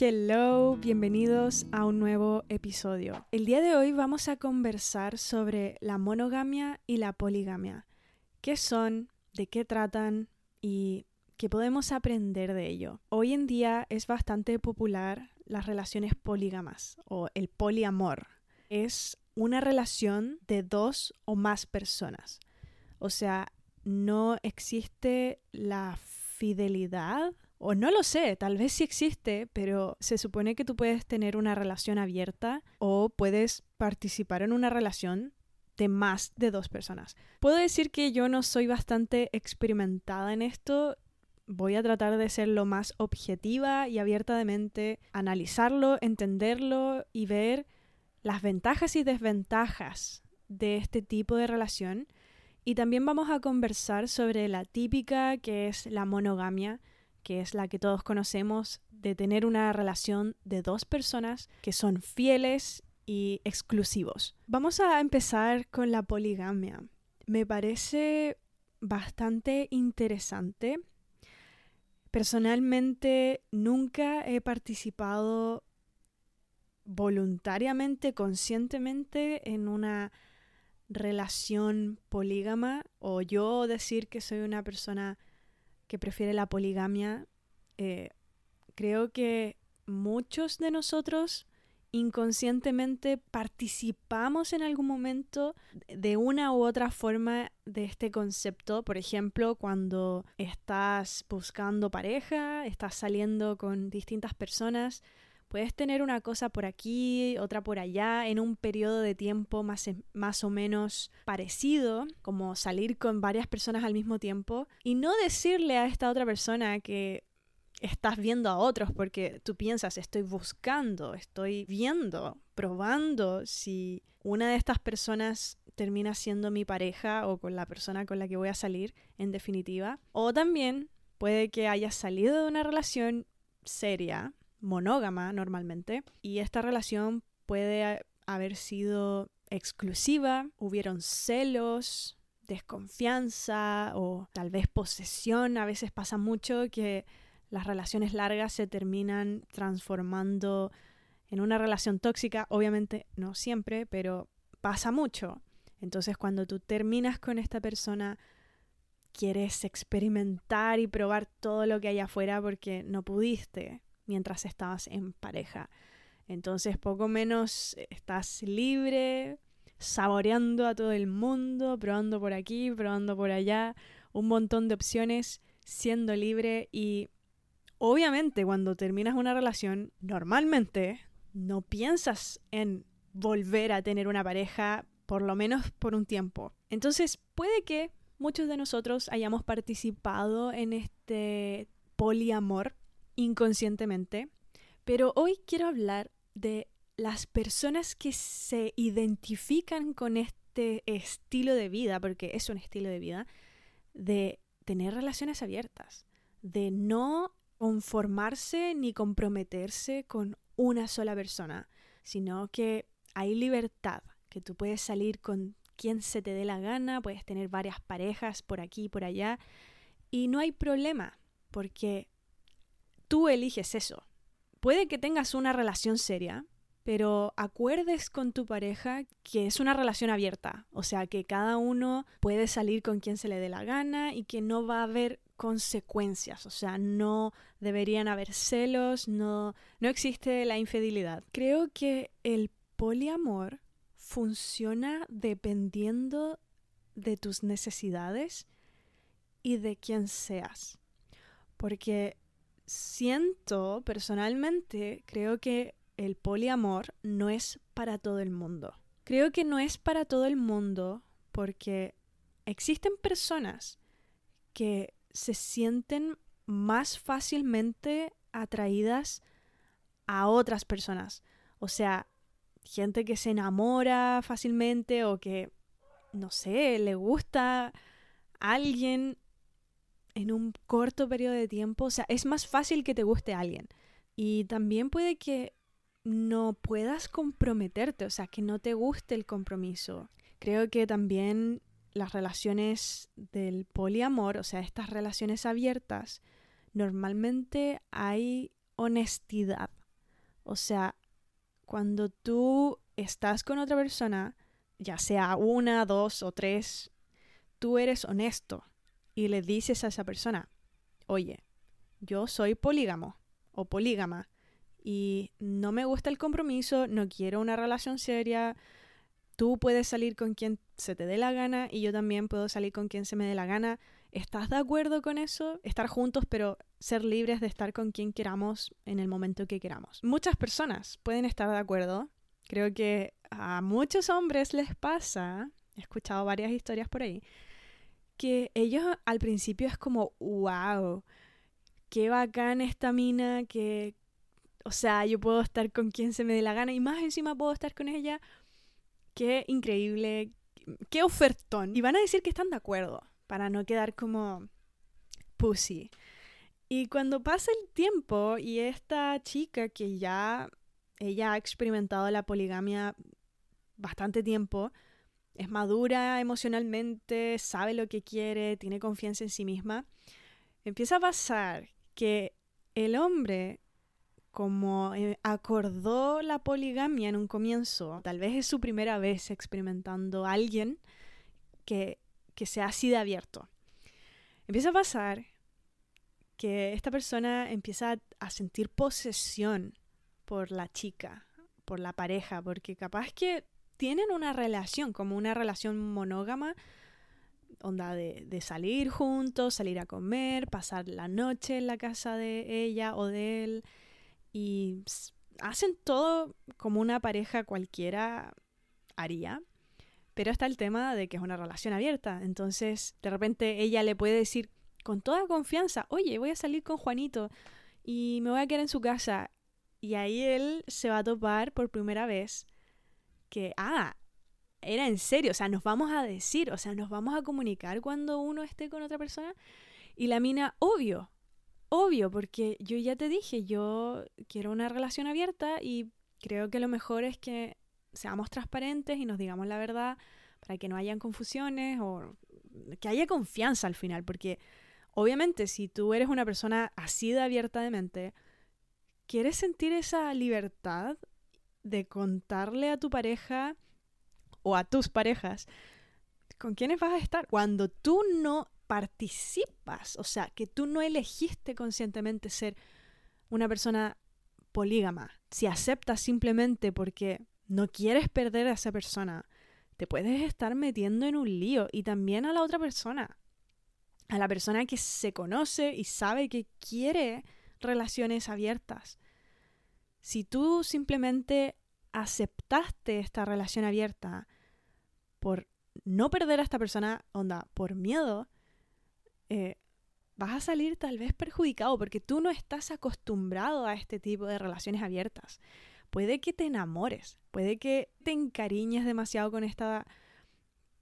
Hello, bienvenidos a un nuevo episodio. El día de hoy vamos a conversar sobre la monogamia y la poligamia. ¿Qué son? ¿De qué tratan? ¿Y qué podemos aprender de ello? Hoy en día es bastante popular las relaciones polígamas o el poliamor. Es una relación de dos o más personas. O sea, no existe la fidelidad o no lo sé, tal vez sí existe, pero se supone que tú puedes tener una relación abierta o puedes participar en una relación de más de dos personas. Puedo decir que yo no soy bastante experimentada en esto. Voy a tratar de ser lo más objetiva y abierta de mente, analizarlo, entenderlo y ver las ventajas y desventajas de este tipo de relación. Y también vamos a conversar sobre la típica que es la monogamia, que es la que todos conocemos, de tener una relación de dos personas que son fieles y exclusivos. Vamos a empezar con la poligamia. Me parece bastante interesante. Personalmente nunca he participado voluntariamente, conscientemente en una relación polígama o yo decir que soy una persona que prefiere la poligamia, eh, creo que muchos de nosotros inconscientemente participamos en algún momento de una u otra forma de este concepto. Por ejemplo, cuando estás buscando pareja, estás saliendo con distintas personas, puedes tener una cosa por aquí, otra por allá, en un periodo de tiempo más, más o menos parecido, como salir con varias personas al mismo tiempo, y no decirle a esta otra persona que estás viendo a otros porque tú piensas, estoy buscando, estoy viendo, probando si una de estas personas termina siendo mi pareja o con la persona con la que voy a salir, en definitiva. O también puede que hayas salido de una relación seria monógama normalmente y esta relación puede haber sido exclusiva, hubieron celos, desconfianza o tal vez posesión. A veces pasa mucho que las relaciones largas se terminan transformando en una relación tóxica, obviamente no siempre, pero pasa mucho. Entonces cuando tú terminas con esta persona, quieres experimentar y probar todo lo que hay afuera porque no pudiste mientras estabas en pareja. Entonces poco menos estás libre, saboreando a todo el mundo, probando por aquí, probando por allá, un montón de opciones, siendo libre y obviamente cuando terminas una relación, normalmente no piensas en volver a tener una pareja por lo menos por un tiempo. Entonces puede que muchos de nosotros hayamos participado en este poliamor inconscientemente, pero hoy quiero hablar de las personas que se identifican con este estilo de vida, porque es un estilo de vida, de tener relaciones abiertas, de no conformarse ni comprometerse con una sola persona, sino que hay libertad, que tú puedes salir con quien se te dé la gana, puedes tener varias parejas por aquí y por allá, y no hay problema, porque tú eliges eso. Puede que tengas una relación seria, pero acuerdes con tu pareja que es una relación abierta, o sea, que cada uno puede salir con quien se le dé la gana y que no va a haber consecuencias, o sea, no deberían haber celos, no no existe la infidelidad. Creo que el poliamor funciona dependiendo de tus necesidades y de quién seas. Porque siento personalmente, creo que el poliamor no es para todo el mundo. Creo que no es para todo el mundo porque existen personas que se sienten más fácilmente atraídas a otras personas. O sea, gente que se enamora fácilmente o que, no sé, le gusta a alguien en un corto periodo de tiempo, o sea, es más fácil que te guste alguien. Y también puede que no puedas comprometerte, o sea, que no te guste el compromiso. Creo que también las relaciones del poliamor, o sea, estas relaciones abiertas, normalmente hay honestidad. O sea, cuando tú estás con otra persona, ya sea una, dos o tres, tú eres honesto y le dices a esa persona, oye, yo soy polígamo o polígama y no me gusta el compromiso, no quiero una relación seria, tú puedes salir con quien se te dé la gana y yo también puedo salir con quien se me dé la gana. ¿Estás de acuerdo con eso? Estar juntos, pero ser libres de estar con quien queramos en el momento que queramos. Muchas personas pueden estar de acuerdo. Creo que a muchos hombres les pasa, he escuchado varias historias por ahí, que ellos al principio es como, wow, qué bacán esta mina, que, o sea, yo puedo estar con quien se me dé la gana y más encima puedo estar con ella. Qué increíble, qué ofertón. Y van a decir que están de acuerdo, para no quedar como pussy. Y cuando pasa el tiempo y esta chica que ya ella ha experimentado la poligamia bastante tiempo, es madura emocionalmente, sabe lo que quiere, tiene confianza en sí misma, empieza a pasar que el hombre, como eh, acordó la poligamia en un comienzo, tal vez es su primera vez experimentando a alguien que, que sea así de abierto. Empieza a pasar que esta persona empieza a sentir posesión por la chica, por la pareja, porque capaz que tienen una relación, como una relación monógama, onda de, de, salir juntos, salir a comer, pasar la noche en la casa de ella o de él, y hacen todo como una pareja cualquiera haría. Pero está el tema de que es una relación abierta. Entonces, de repente ella le puede decir con toda confianza, oye, voy a salir con Juanito y me voy a quedar en su casa. Y ahí él se va a topar por primera vez que, ah, era en serio, o sea, nos vamos a decir, o sea, nos vamos a comunicar cuando uno esté con otra persona. Y la mina, obvio, obvio, porque yo ya te dije, yo quiero una relación abierta y creo que lo mejor es que seamos transparentes y nos digamos la verdad para que no hayan confusiones o que haya confianza al final, porque obviamente si tú eres una persona así de abierta de mente, quieres sentir esa libertad de contarle a tu pareja o a tus parejas con quiénes vas a estar cuando tú no participas, o sea, que tú no elegiste conscientemente ser una persona polígama, si aceptas simplemente porque no quieres perder a esa persona, te puedes estar metiendo en un lío y también a la otra persona, a la persona que se conoce y sabe que quiere relaciones abiertas. Si tú simplemente aceptaste esta relación abierta por no perder a esta persona, onda, por miedo, eh, vas a salir tal vez perjudicado porque tú no estás acostumbrado a este tipo de relaciones abiertas. Puede que te enamores, puede que te encariñes demasiado con esta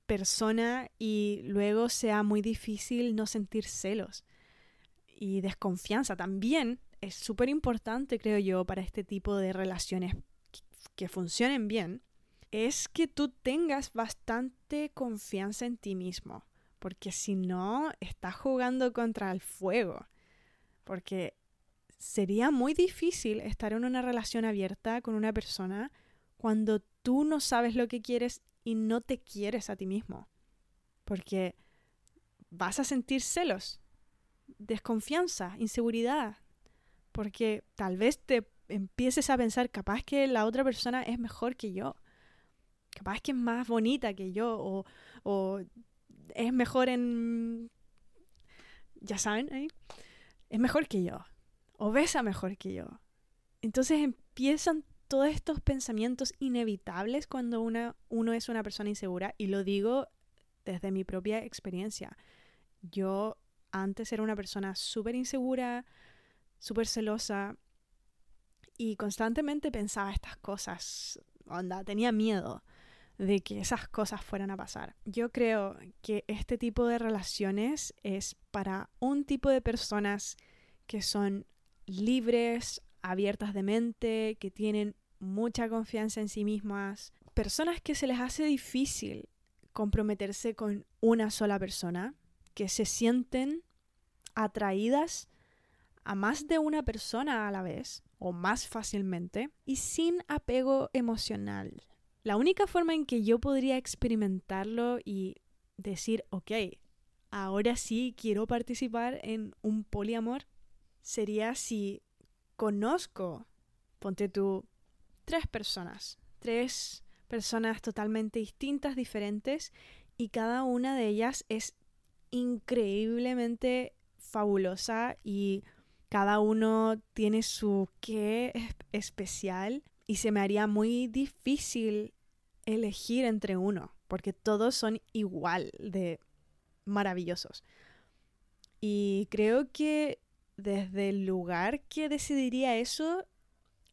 persona y luego sea muy difícil no sentir celos y desconfianza. También es súper importante, creo yo, para este tipo de relaciones que funcionen bien, es que tú tengas bastante confianza en ti mismo, porque si no, estás jugando contra el fuego, porque sería muy difícil estar en una relación abierta con una persona cuando tú no sabes lo que quieres y no te quieres a ti mismo, porque vas a sentir celos, desconfianza, inseguridad, porque tal vez te empieces a pensar, capaz que la otra persona es mejor que yo, capaz que es más bonita que yo, o, o es mejor en... Ya saben, ¿eh? es mejor que yo, o besa mejor que yo. Entonces empiezan todos estos pensamientos inevitables cuando una, uno es una persona insegura, y lo digo desde mi propia experiencia. Yo antes era una persona súper insegura, súper celosa y constantemente pensaba estas cosas. Onda, tenía miedo de que esas cosas fueran a pasar. Yo creo que este tipo de relaciones es para un tipo de personas que son libres, abiertas de mente, que tienen mucha confianza en sí mismas, personas que se les hace difícil comprometerse con una sola persona, que se sienten atraídas a más de una persona a la vez o más fácilmente y sin apego emocional. La única forma en que yo podría experimentarlo y decir, ok, ahora sí quiero participar en un poliamor, sería si conozco, ponte tú, tres personas, tres personas totalmente distintas, diferentes, y cada una de ellas es increíblemente fabulosa y cada uno tiene su qué especial y se me haría muy difícil elegir entre uno, porque todos son igual de maravillosos. Y creo que desde el lugar que decidiría eso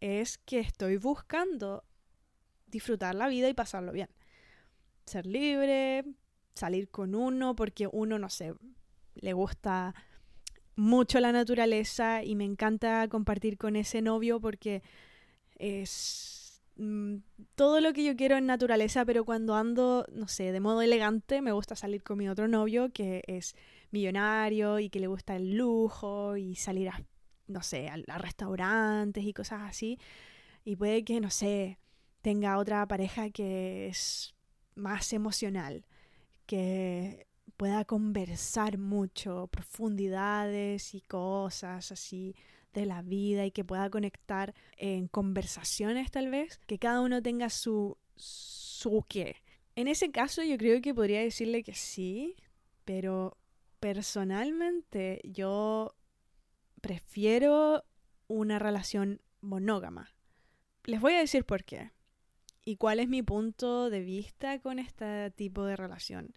es que estoy buscando disfrutar la vida y pasarlo bien. Ser libre, salir con uno, porque uno, no sé, le gusta mucho la naturaleza y me encanta compartir con ese novio porque es mm, todo lo que yo quiero en naturaleza, pero cuando ando, no sé, de modo elegante, me gusta salir con mi otro novio que es millonario y que le gusta el lujo y salir a, no sé, a, a restaurantes y cosas así. Y puede que, no sé, tenga otra pareja que es más emocional, que pueda conversar mucho, profundidades y cosas así de la vida y que pueda conectar en conversaciones tal vez, que cada uno tenga su, su qué. En ese caso yo creo que podría decirle que sí, pero personalmente yo prefiero una relación monógama. Les voy a decir por qué y cuál es mi punto de vista con este tipo de relación.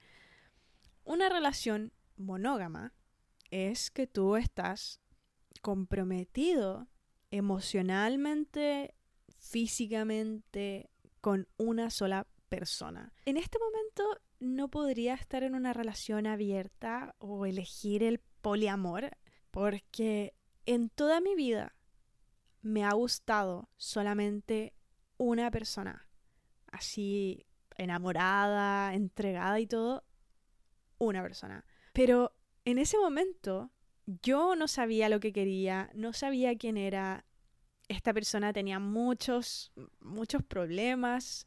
Una relación monógama es que tú estás comprometido emocionalmente, físicamente, con una sola persona. En este momento no podría estar en una relación abierta o elegir el poliamor porque en toda mi vida me ha gustado solamente una persona. Así enamorada, entregada y todo, una persona. Pero en ese momento yo no sabía lo que quería, no sabía quién era. Esta persona tenía muchos, muchos problemas,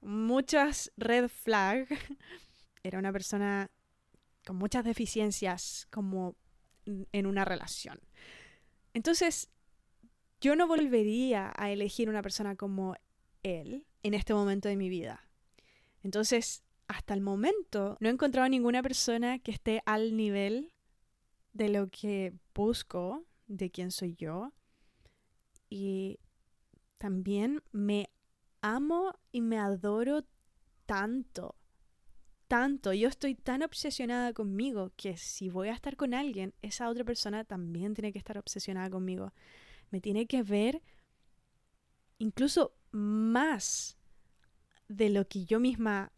muchas red flags. Era una persona con muchas deficiencias como en una relación. Entonces, yo no volvería a elegir una persona como él en este momento de mi vida. Entonces, hasta el momento no he encontrado ninguna persona que esté al nivel de lo que busco, de quién soy yo. Y también me amo y me adoro tanto, tanto. Yo estoy tan obsesionada conmigo que si voy a estar con alguien, esa otra persona también tiene que estar obsesionada conmigo. Me tiene que ver incluso más de lo que yo misma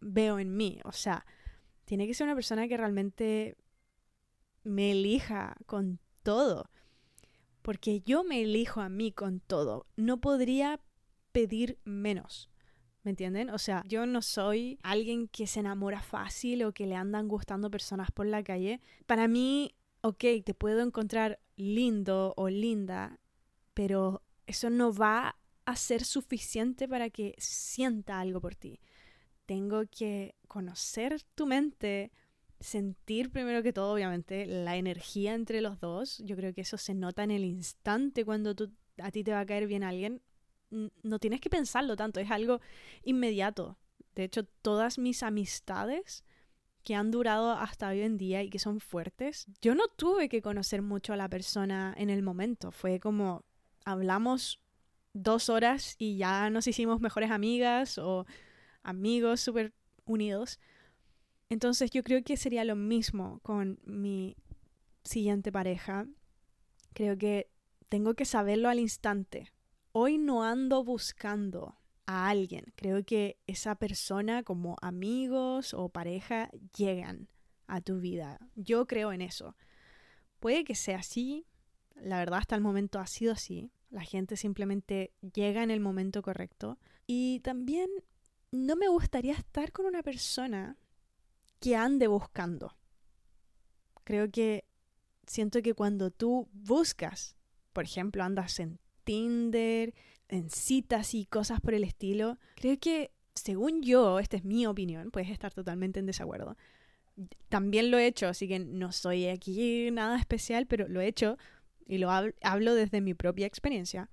veo en mí. O sea, tiene que ser una persona que realmente me elija con todo. Porque yo me elijo a mí con todo. No podría pedir menos. ¿Me entienden? O sea, yo no soy alguien que se enamora fácil o que le andan gustando personas por la calle. Para mí, ok, te puedo encontrar lindo o linda, pero eso no va a ser suficiente para que sienta algo por ti tengo que conocer tu mente, sentir primero que todo, obviamente, la energía entre los dos. Yo creo que eso se nota en el instante cuando tú, a ti te va a caer bien alguien. No tienes que pensarlo tanto, es algo inmediato. De hecho, todas mis amistades que han durado hasta hoy en día y que son fuertes, yo no tuve que conocer mucho a la persona en el momento. Fue como hablamos dos horas y ya nos hicimos mejores amigas o amigos súper unidos. Entonces yo creo que sería lo mismo con mi siguiente pareja. Creo que tengo que saberlo al instante. Hoy no ando buscando a alguien. Creo que esa persona como amigos o pareja llegan a tu vida. Yo creo en eso. Puede que sea así. La verdad hasta el momento ha sido así. La gente simplemente llega en el momento correcto. Y también no me gustaría estar con una persona que ande buscando. Creo que siento que cuando tú buscas por ejemplo, andas en Tinder, en citas y cosas por el estilo, creo que, según yo, esta es mi opinión, puedes estar totalmente en desacuerdo. También lo he hecho, así que no soy aquí nada especial, pero lo he hecho y lo hablo desde mi propia experiencia,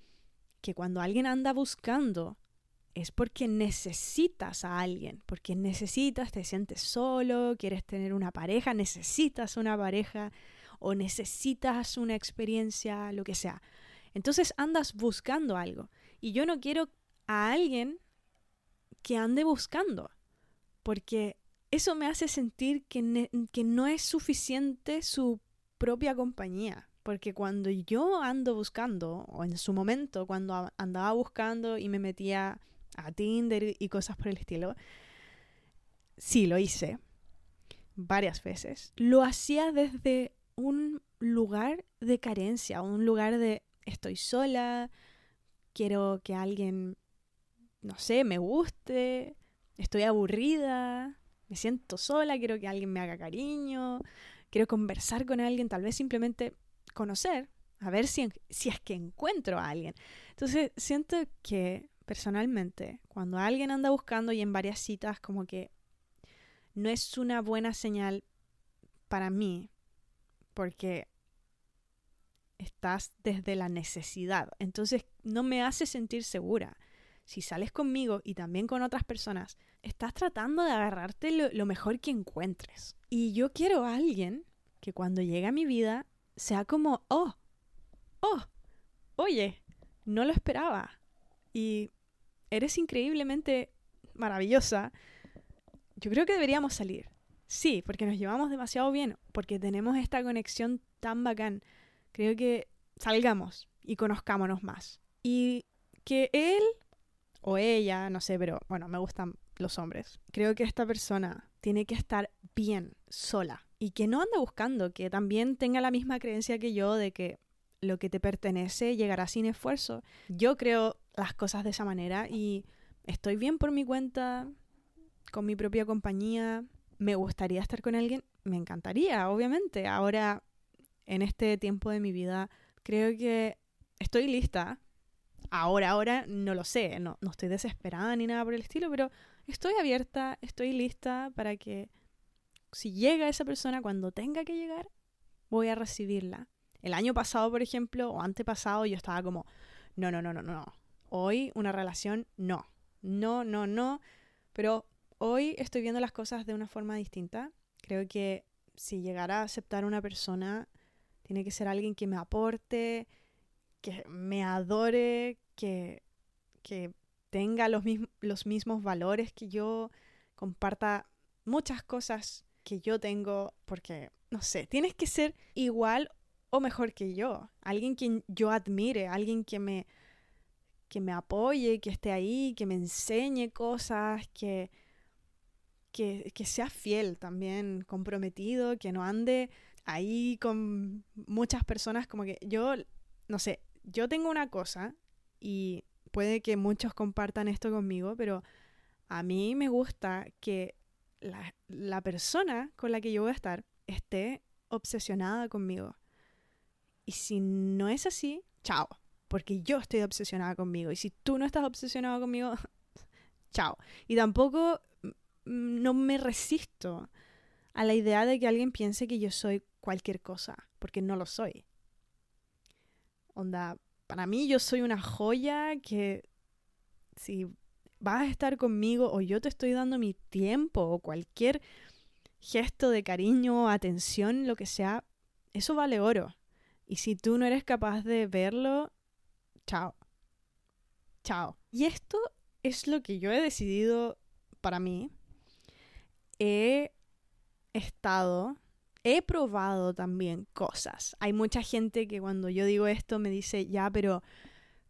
que cuando alguien anda buscando es porque necesitas a alguien, porque necesitas, te sientes solo, quieres tener una pareja, necesitas una pareja o necesitas una experiencia, lo que sea. Entonces andas buscando algo. Y yo no quiero a alguien que ande buscando, porque eso me hace sentir que, que no es suficiente su propia compañía. Porque cuando yo ando buscando, o en su momento, cuando andaba buscando y me metía a Tinder y cosas por el estilo. Sí, lo hice varias veces. Lo hacía desde un lugar de carencia, un lugar de estoy sola, quiero que alguien, no sé, me guste, estoy aburrida, me siento sola, quiero que alguien me haga cariño, quiero conversar con alguien, tal vez simplemente conocer, a ver si, si es que encuentro a alguien. Entonces siento que personalmente, cuando alguien anda buscando y en varias citas, como que no es una buena señal para mí, porque estás desde la necesidad. Entonces no me hace sentir segura. Si sales conmigo y también con otras personas, estás tratando de agarrarte lo, mejor que encuentres. Y yo quiero a alguien que cuando llegue a mi vida sea como, oh, oh, oye, no lo esperaba. Y eres increíblemente maravillosa, yo creo que deberíamos salir. Sí, porque nos llevamos demasiado bien, porque tenemos esta conexión tan bacán. Creo que salgamos y conozcámonos más. Y que él o ella, no sé, pero bueno, me gustan los hombres. Creo que esta persona tiene que estar bien sola y que no ande buscando, que también tenga la misma creencia que yo de que lo que te pertenece llegará sin esfuerzo. Yo creo las cosas de esa manera y estoy bien por mi cuenta, con mi propia compañía. Me gustaría estar con alguien, me encantaría, obviamente. Ahora, en este tiempo de mi vida, creo que estoy lista. Ahora, ahora no lo sé, no, no estoy desesperada ni nada por el estilo, pero estoy abierta, estoy lista para que si llega esa persona cuando tenga que llegar, voy a recibirla el año pasado, por ejemplo, o antepasado, yo estaba como, no, no, no, no, no. Hoy una relación, no. No, no, no. Pero hoy estoy viendo las cosas de una forma distinta. Creo que si llegara a aceptar una persona, tiene que ser alguien que me aporte, que me adore, que, que tenga los, los mismos valores que yo, comparta muchas cosas que yo tengo, porque, no sé, tienes que ser igual o mejor que yo, alguien que yo admire, alguien que me, que me apoye, que esté ahí, que me enseñe cosas, que, que, sea fiel también, comprometido, que no ande ahí con muchas personas como que yo, no sé, yo tengo una cosa y puede que muchos compartan esto conmigo, pero a mí me gusta que la, la persona con la que yo voy a estar esté obsesionada conmigo y si no es así, chao. Porque yo estoy obsesionada conmigo. Y si tú no estás obsesionado conmigo, chao. Y tampoco no me resisto a la idea de que alguien piense que yo soy cualquier cosa, porque no lo soy. Onda, para mí yo soy una joya que si vas a estar conmigo o yo te estoy dando mi tiempo o cualquier gesto de cariño, atención, lo que sea, eso vale oro. Y si tú no eres capaz de verlo, chao. Chao. Y esto es lo que yo he decidido para mí. He estado, he probado también cosas. Hay mucha gente que cuando yo digo esto me dice, ya, pero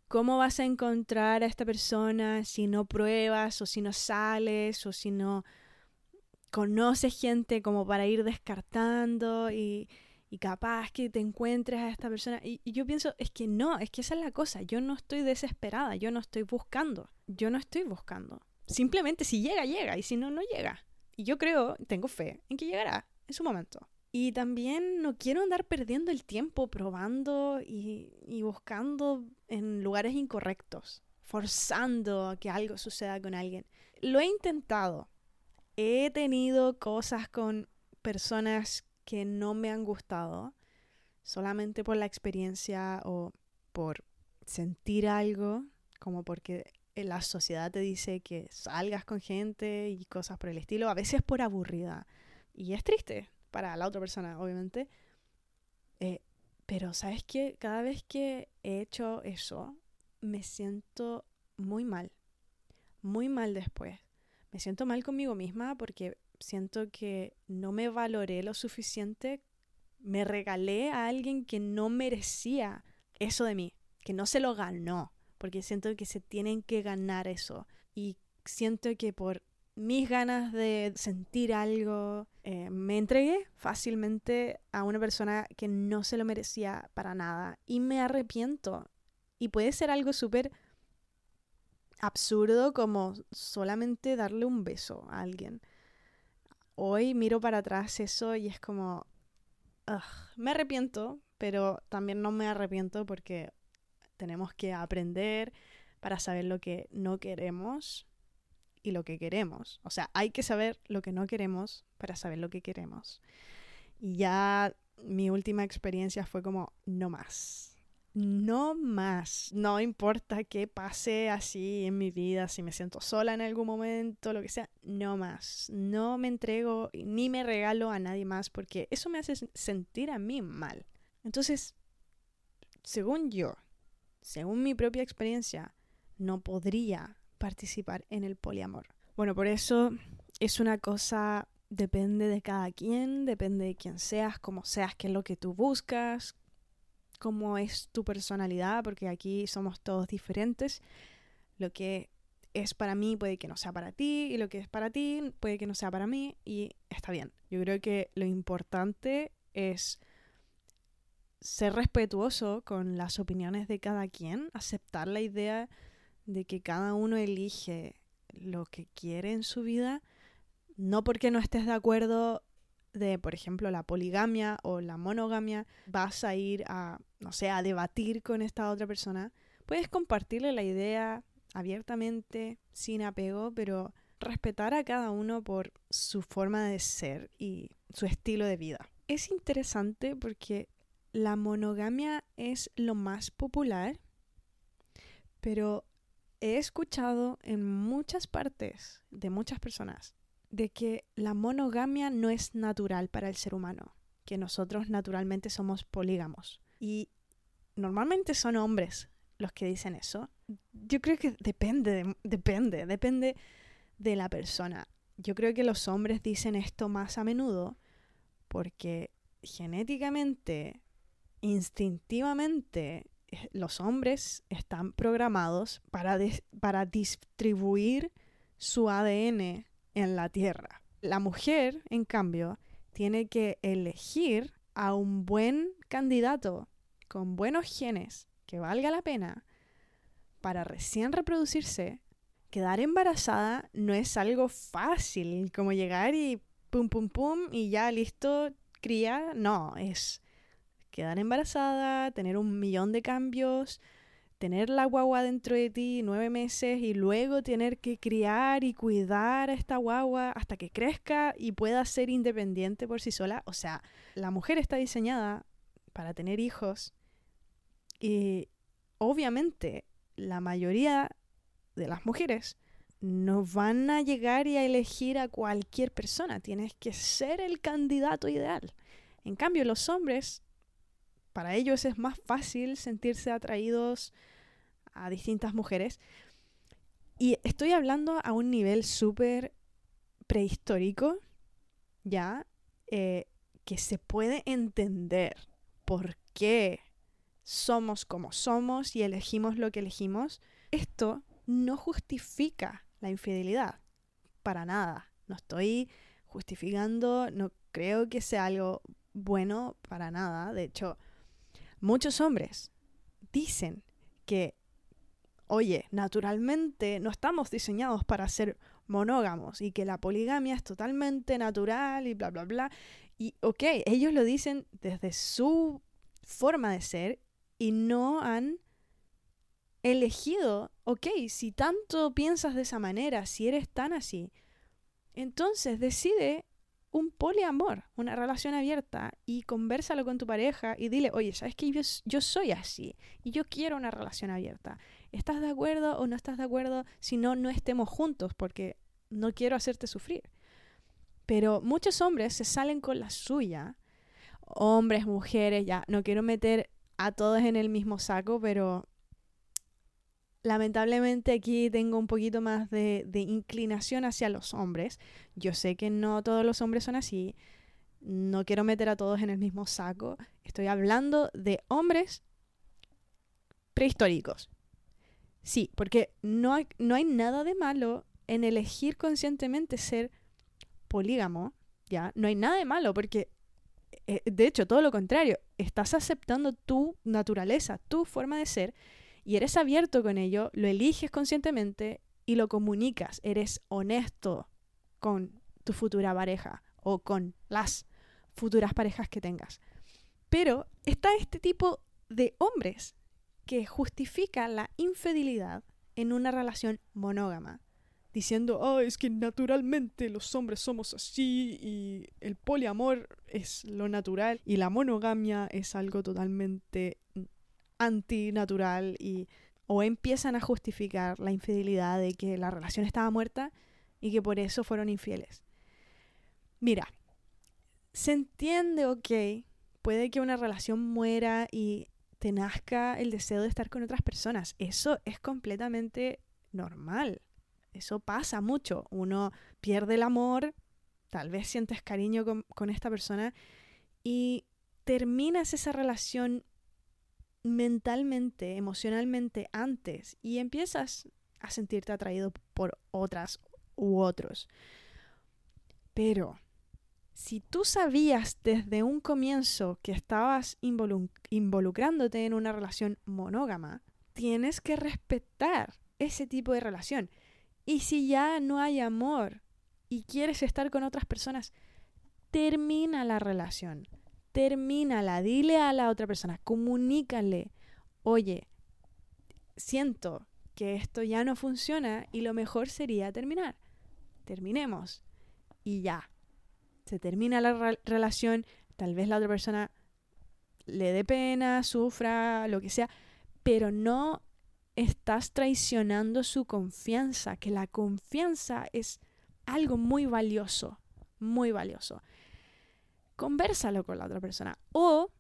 ¿cómo vas a encontrar a esta persona si no pruebas o si no sales o si no conoces gente como para ir descartando y y capaz que te encuentres a esta persona. Y, yo pienso, es que no, es que esa es la cosa. Yo no estoy desesperada, yo no estoy buscando. Yo no estoy buscando. Simplemente si llega, llega. Y si no, no llega. Y yo creo, tengo fe en que llegará en su momento. Y también no quiero andar perdiendo el tiempo probando y, y buscando en lugares incorrectos, forzando a que algo suceda con alguien. Lo he intentado. He tenido cosas con personas que no me han gustado solamente por la experiencia o por sentir algo, como porque la sociedad te dice que salgas con gente y cosas por el estilo, a veces por aburrida. Y es triste para la otra persona, obviamente. Eh, pero sabes que cada vez que he hecho eso, me siento muy mal. Muy mal después. Me siento mal conmigo misma porque siento que no me valoré lo suficiente. Me regalé a alguien que no merecía eso de mí, que no se lo ganó porque siento que se tienen que ganar eso. Y siento que por mis ganas de sentir algo, eh, me entregué fácilmente a una persona que no se lo merecía para nada. Y me arrepiento. Y puede ser algo súper absurdo como solamente darle un beso a alguien. Hoy miro para atrás eso y es como... me arrepiento, pero también no me arrepiento porque tenemos que aprender para saber lo que no queremos y lo que queremos. O sea, hay que saber lo que no queremos para saber lo que queremos. Y ya mi última experiencia fue como, no más. No más. No importa qué pase así en mi vida, si me siento sola en algún momento, lo que sea, no más. No me entrego ni me regalo a nadie más porque eso me hace sentir a mí mal. Entonces, según yo, según mi propia experiencia, no podría participar en el poliamor. Bueno, por eso es una cosa, depende de cada quien, depende de quién seas, cómo seas, qué es lo que tú buscas, cómo es tu personalidad, porque aquí somos todos diferentes. Lo que es para mí puede que no sea para ti y lo que es para ti puede que no sea para mí y está bien. Yo creo que lo importante es ser respetuoso con las opiniones de cada quien, aceptar la idea de que cada uno elige lo que quiere en su vida, no porque no estés de acuerdo de, por ejemplo, la poligamia o la monogamia, vas a ir a, no sé, a debatir con esta otra persona. Puedes compartirle la idea abiertamente, sin apego, pero respetar a cada uno por su forma de ser y su estilo de vida. Es interesante porque la monogamia es lo más popular, pero he escuchado en muchas partes de muchas personas de que la monogamia no es natural para el ser humano, que nosotros naturalmente somos polígamos. Y normalmente son hombres los que dicen eso. Yo creo que depende, depende, depende de la persona. Yo creo que los hombres dicen esto más a menudo porque genéticamente instintivamente eh, los hombres están programados para, para distribuir su ADN en la Tierra. La mujer, en cambio, tiene que elegir a un buen candidato con buenos genes que valga la pena para recién reproducirse. Quedar embarazada no es algo fácil como llegar y pum pum pum y ya listo, cría. No, es quedar embarazada, tener un millón de cambios, tener la guagua dentro de ti nueve meses y luego tener que criar y cuidar a esta guagua hasta que crezca y pueda ser independiente por sí sola. O sea, la mujer está diseñada para tener hijos y obviamente la mayoría de las mujeres no van a llegar y a elegir a cualquier persona. Tienes que ser el candidato ideal. En cambio, los hombres para ellos es más fácil sentirse atraídos a distintas mujeres. Y estoy hablando a un nivel súper prehistórico, ya, eh, que se puede entender por qué somos como somos y elegimos lo que elegimos. Esto no justifica la infidelidad, para nada. No estoy justificando, no creo que sea algo bueno para nada. De hecho, Muchos hombres dicen que, oye, naturalmente no estamos diseñados para ser monógamos y que la poligamia es totalmente natural y bla, bla, bla. Y ok, ellos lo dicen desde su forma de ser y no han elegido, ok, si tanto piensas de esa manera, si eres tan así, entonces decide un poliamor, una relación abierta y conversalo con tu pareja y dile, oye, ¿sabes que yo, yo, soy así y yo quiero una relación abierta? ¿Estás de acuerdo o no estás de acuerdo? Si no, no estemos juntos porque no quiero hacerte sufrir. Pero muchos hombres se salen con la suya, hombres, mujeres, ya, no quiero meter a todos en el mismo saco, pero lamentablemente aquí tengo un poquito más de, inclinación hacia los hombres. Yo sé que no todos los hombres son así. No quiero meter a todos en el mismo saco. Estoy hablando de hombres prehistóricos. Sí, porque no hay, no hay nada de malo en elegir conscientemente ser polígamo, ¿ya? No hay nada de malo porque, eh, de hecho, todo lo contrario, estás aceptando tu naturaleza, tu forma de ser y eres abierto con ello, lo eliges conscientemente y lo comunicas, eres honesto con tu futura pareja o con las futuras parejas que tengas. Pero está este tipo de hombres que justifica la infidelidad en una relación monógama, diciendo, oh, es que naturalmente los hombres somos así y el poliamor es lo natural y la monogamia es algo totalmente antinatural y o empiezan a justificar la infidelidad de que la relación estaba muerta y que por eso fueron infieles. Mira, se entiende, ok, puede que una relación muera y te nazca el deseo de estar con otras personas. Eso es completamente normal. Eso pasa mucho. Uno pierde el amor, tal vez sientes cariño con, con esta persona y terminas esa relación mentalmente, emocionalmente antes y empiezas a sentirte atraído por otras u otros. Pero si tú sabías desde un comienzo que estabas involucrándote en una relación monógama, tienes que respetar ese tipo de relación. Y si ya no hay amor y quieres estar con otras personas, termina la relación termínala, dile a la otra persona, comunícale, oye, siento que esto ya no funciona y lo mejor sería terminar. Terminemos. Y ya. Se termina la relación, tal vez la otra persona le dé pena, sufra, lo que sea, pero no estás traicionando su confianza, que la confianza es algo muy valioso, muy valioso conversalo con la otra persona. O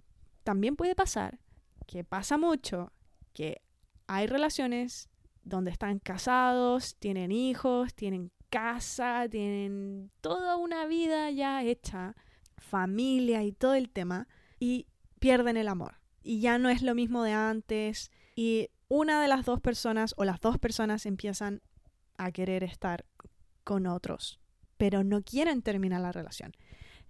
también puede pasar, que pasa mucho, que hay relaciones donde están casados, tienen hijos, tienen casa, tienen toda una vida ya hecha, familia y todo el tema, y pierden el amor. Y ya no es lo mismo de antes, y una de las dos personas o las dos personas empiezan a querer estar con otros, pero no quieren terminar la relación.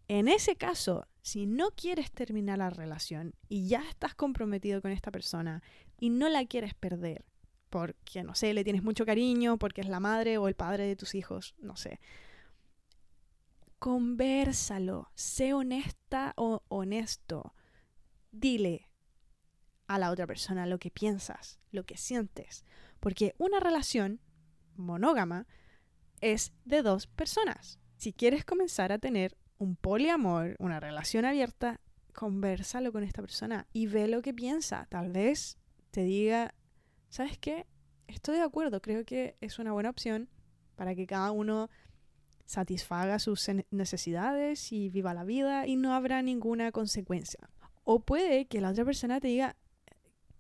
En ese caso, si no quieres terminar la relación y ya estás comprometido con esta persona y no la quieres perder, porque, no sé, le tienes mucho cariño, porque es la madre o el padre de tus hijos, no sé. Conversalo, sé honesta o honesto. Dile a la otra persona lo que piensas, lo que sientes, porque una relación monógama es de dos personas. Si quieres comenzar a tener un poliamor, una relación abierta, conversalo con esta persona y ve lo que piensa. Tal vez te diga, ¿sabes qué? Estoy de acuerdo, creo que es una buena opción para que cada uno satisfaga sus necesidades y viva la vida y no habrá ninguna consecuencia. O puede que la otra persona te diga,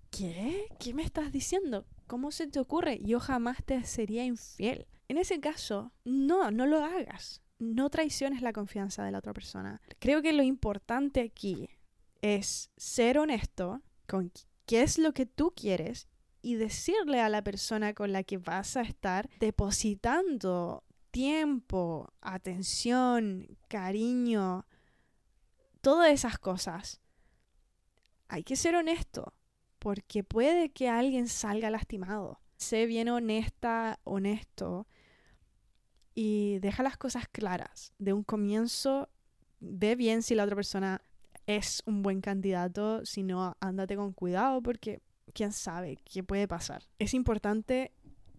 ¿qué? ¿Qué me estás diciendo? ¿Cómo se te ocurre? Yo jamás te sería infiel. En ese caso, no, no lo hagas no traiciones la confianza de la otra persona. Creo que lo importante aquí es ser honesto con qué es lo que tú quieres y decirle a la persona con la que vas a estar depositando tiempo, atención, cariño, todas esas cosas. Hay que ser honesto, porque puede que alguien salga lastimado. Sé bien honesta, honesto y deja las cosas claras de un comienzo ve bien si la otra persona es un buen candidato, si no, ándate con cuidado porque quién sabe qué puede pasar. Es importante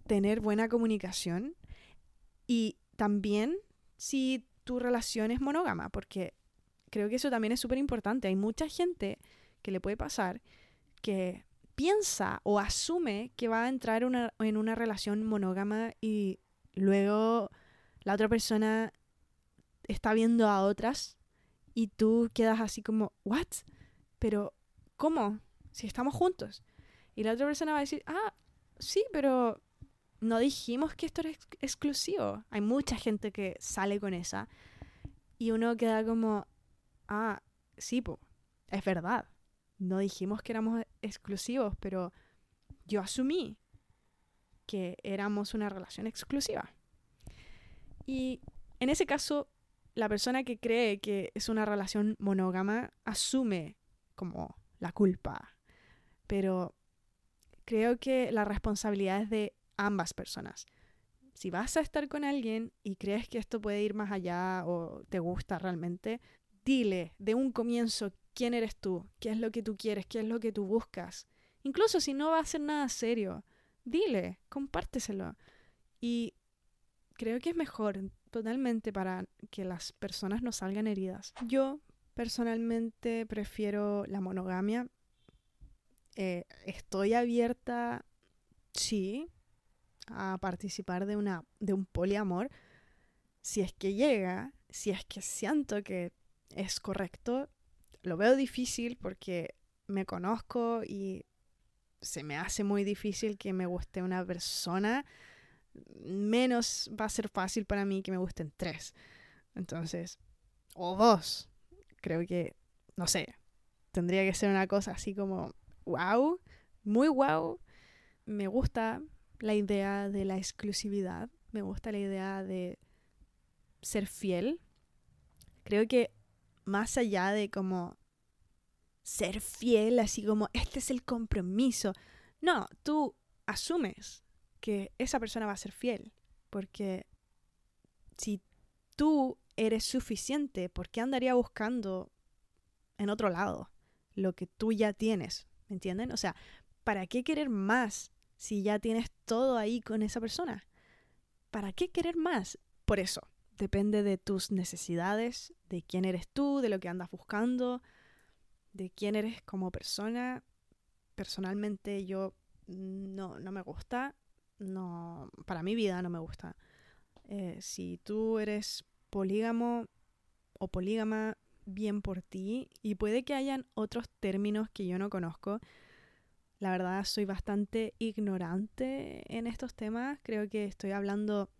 tener buena comunicación y también si tu relación es monógama, porque creo que eso también es súper importante. Hay mucha gente que le puede pasar que piensa o asume que va a entrar en una relación monógama y luego la otra persona está viendo a otras y tú quedas así como, ¿what? Pero, ¿cómo? Si estamos juntos. Y la otra persona va a decir, ah, sí, pero no dijimos que esto era exclusivo. Hay mucha gente que sale con esa. Y uno queda como, ah, sí, po, es verdad. No dijimos que éramos exclusivos, pero yo asumí que éramos una relación exclusiva. Y en ese caso, la persona que cree que es una relación monógama asume como la culpa. Pero creo que la responsabilidad es de ambas personas. Si vas a estar con alguien y crees que esto puede ir más allá o te gusta realmente, dile de un comienzo quién eres tú, qué es lo que tú quieres, qué es lo que tú buscas. Incluso si no va a ser nada serio, dile, compárteselo. Y creo que es mejor totalmente para que las personas no salgan heridas. Yo personalmente prefiero la monogamia. Eh, estoy abierta, sí, a participar de, una, de un poliamor. Si es que llega, si es que siento que es correcto, lo veo difícil porque me conozco y se me hace muy difícil que me guste una persona menos va a ser fácil para mí que me gusten tres. Entonces, o dos. Creo que, no sé, tendría que ser una cosa así como, wow, muy wow. Me gusta la idea de la exclusividad, me gusta la idea de ser fiel. Creo que más allá de como ser fiel, así como este es el compromiso, no, tú asumes que esa persona va a ser fiel. Porque si tú eres suficiente, ¿por qué andaría buscando en otro lado lo que tú ya tienes? ¿Me entienden? O sea, ¿para qué querer más si ya tienes todo ahí con esa persona? ¿Para qué querer más? Por eso, depende de tus necesidades, de quién eres tú, de lo que andas buscando, de quién eres como persona. Personalmente yo no, no me gusta no, para mi vida no me gusta. Eh, si tú eres polígamo o polígama, bien por ti. Y puede que hayan otros términos que yo no conozco. La verdad, soy bastante ignorante en estos temas. Creo que estoy hablando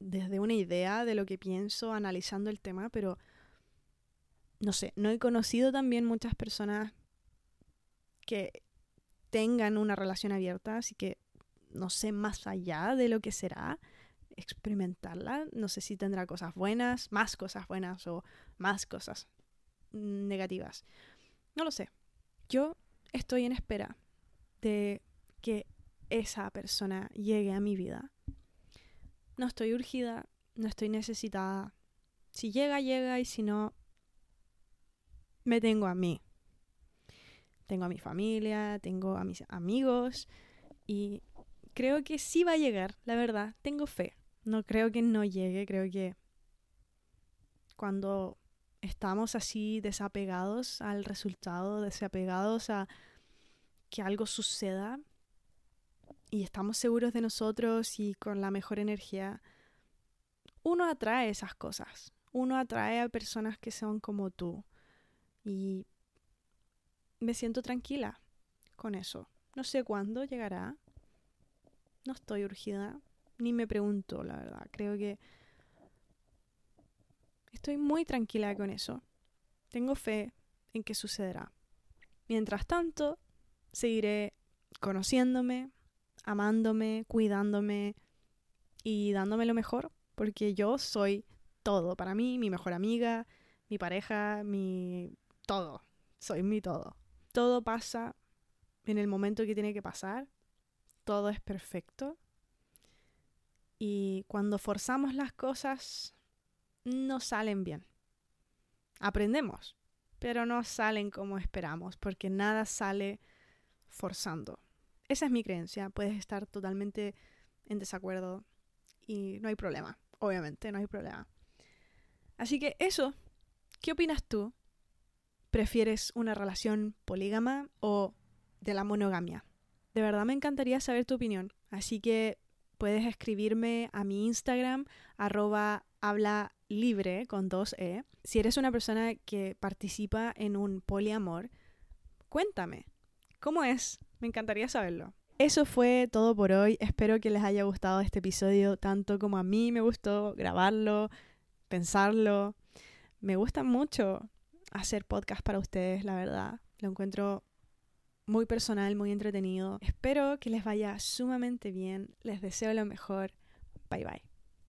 desde una idea de lo que pienso, analizando el tema, pero no sé, no he conocido también muchas personas que tengan una relación abierta, así que no sé más allá de lo que será experimentarla. No sé si tendrá cosas buenas, más cosas buenas o más cosas negativas. No lo sé. Yo estoy en espera de que esa persona llegue a mi vida. No estoy urgida, no estoy necesitada. Si llega, llega y si no, me tengo a mí. Tengo a mi familia, tengo a mis amigos y creo que sí va a llegar, la verdad, tengo fe. No creo que no llegue, creo que cuando estamos así desapegados al resultado, desapegados a que algo suceda y estamos seguros de nosotros y con la mejor energía, uno atrae esas cosas. Uno atrae a personas que son como tú. Y me siento tranquila con eso. No sé cuándo llegará, no estoy urgida, ni me pregunto, la verdad. Creo que estoy muy tranquila con eso. Tengo fe en que sucederá. Mientras tanto, seguiré conociéndome, amándome, cuidándome y dándome lo mejor, porque yo soy todo para mí, mi mejor amiga, mi pareja, mi todo. Soy mi todo. Todo pasa en el momento que tiene que pasar todo es perfecto. Y cuando forzamos las cosas, no salen bien. aprendemos, pero no salen como esperamos, porque nada sale forzando. Esa es mi creencia. Puedes estar totalmente en desacuerdo y no hay problema. Obviamente, no hay problema. Así que eso, ¿qué opinas tú? ¿Prefieres una relación polígama o de la monogamia? De verdad me encantaría saber tu opinión. Así que puedes escribirme a mi Instagram, arroba habla libre con dos E. Si eres una persona que participa en un poliamor, cuéntame, ¿cómo es? Me encantaría saberlo. Eso fue todo por hoy. Espero que les haya gustado este episodio tanto como a mí me gustó grabarlo, pensarlo. Me gusta mucho hacer podcast para ustedes, la verdad. Lo encuentro muy personal, muy entretenido. Espero que les vaya sumamente bien. Les deseo lo mejor. Bye bye.